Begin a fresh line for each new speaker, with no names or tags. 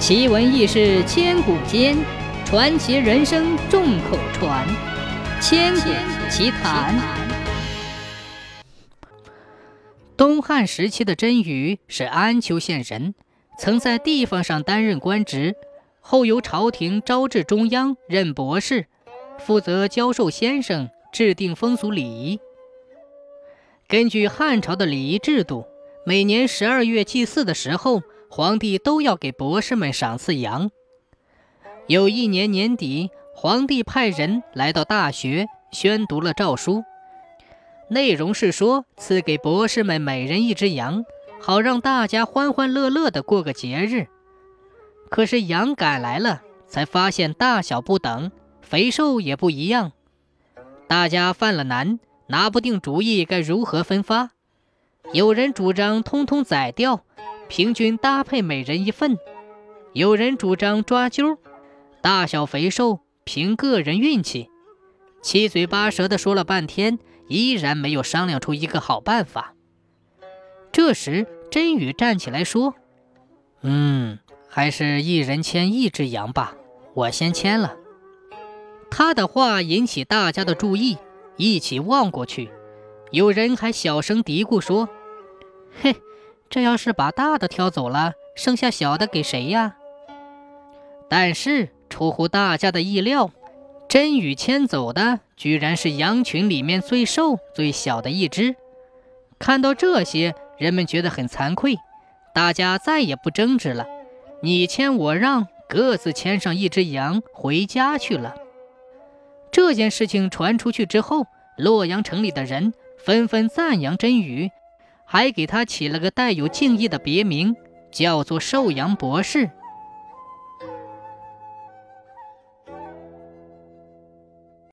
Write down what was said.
奇闻异事千古间，传奇人生众口传。千古奇谈。东汉时期的甄宇是安丘县人，曾在地方上担任官职，后由朝廷招至中央任博士，负责教授先生制定风俗礼仪。根据汉朝的礼仪制度，每年十二月祭祀的时候。皇帝都要给博士们赏赐羊。有一年年底，皇帝派人来到大学，宣读了诏书，内容是说赐给博士们每人一只羊，好让大家欢欢乐乐地过个节日。可是羊赶来了，才发现大小不等，肥瘦也不一样，大家犯了难，拿不定主意该如何分发。有人主张通通宰掉。平均搭配每人一份，有人主张抓阄，大小肥瘦凭个人运气，七嘴八舌的说了半天，依然没有商量出一个好办法。这时，真宇站起来说：“嗯，还是一人牵一只羊吧，我先牵了。”他的话引起大家的注意，一起望过去，有人还小声嘀咕说：“嘿。”这要是把大的挑走了，剩下小的给谁呀？但是出乎大家的意料，真宇牵走的居然是羊群里面最瘦、最小的一只。看到这些，人们觉得很惭愧，大家再也不争执了，你牵我让，各自牵上一只羊回家去了。这件事情传出去之后，洛阳城里的人纷纷赞扬真宇。还给他起了个带有敬意的别名，叫做“寿阳博士”。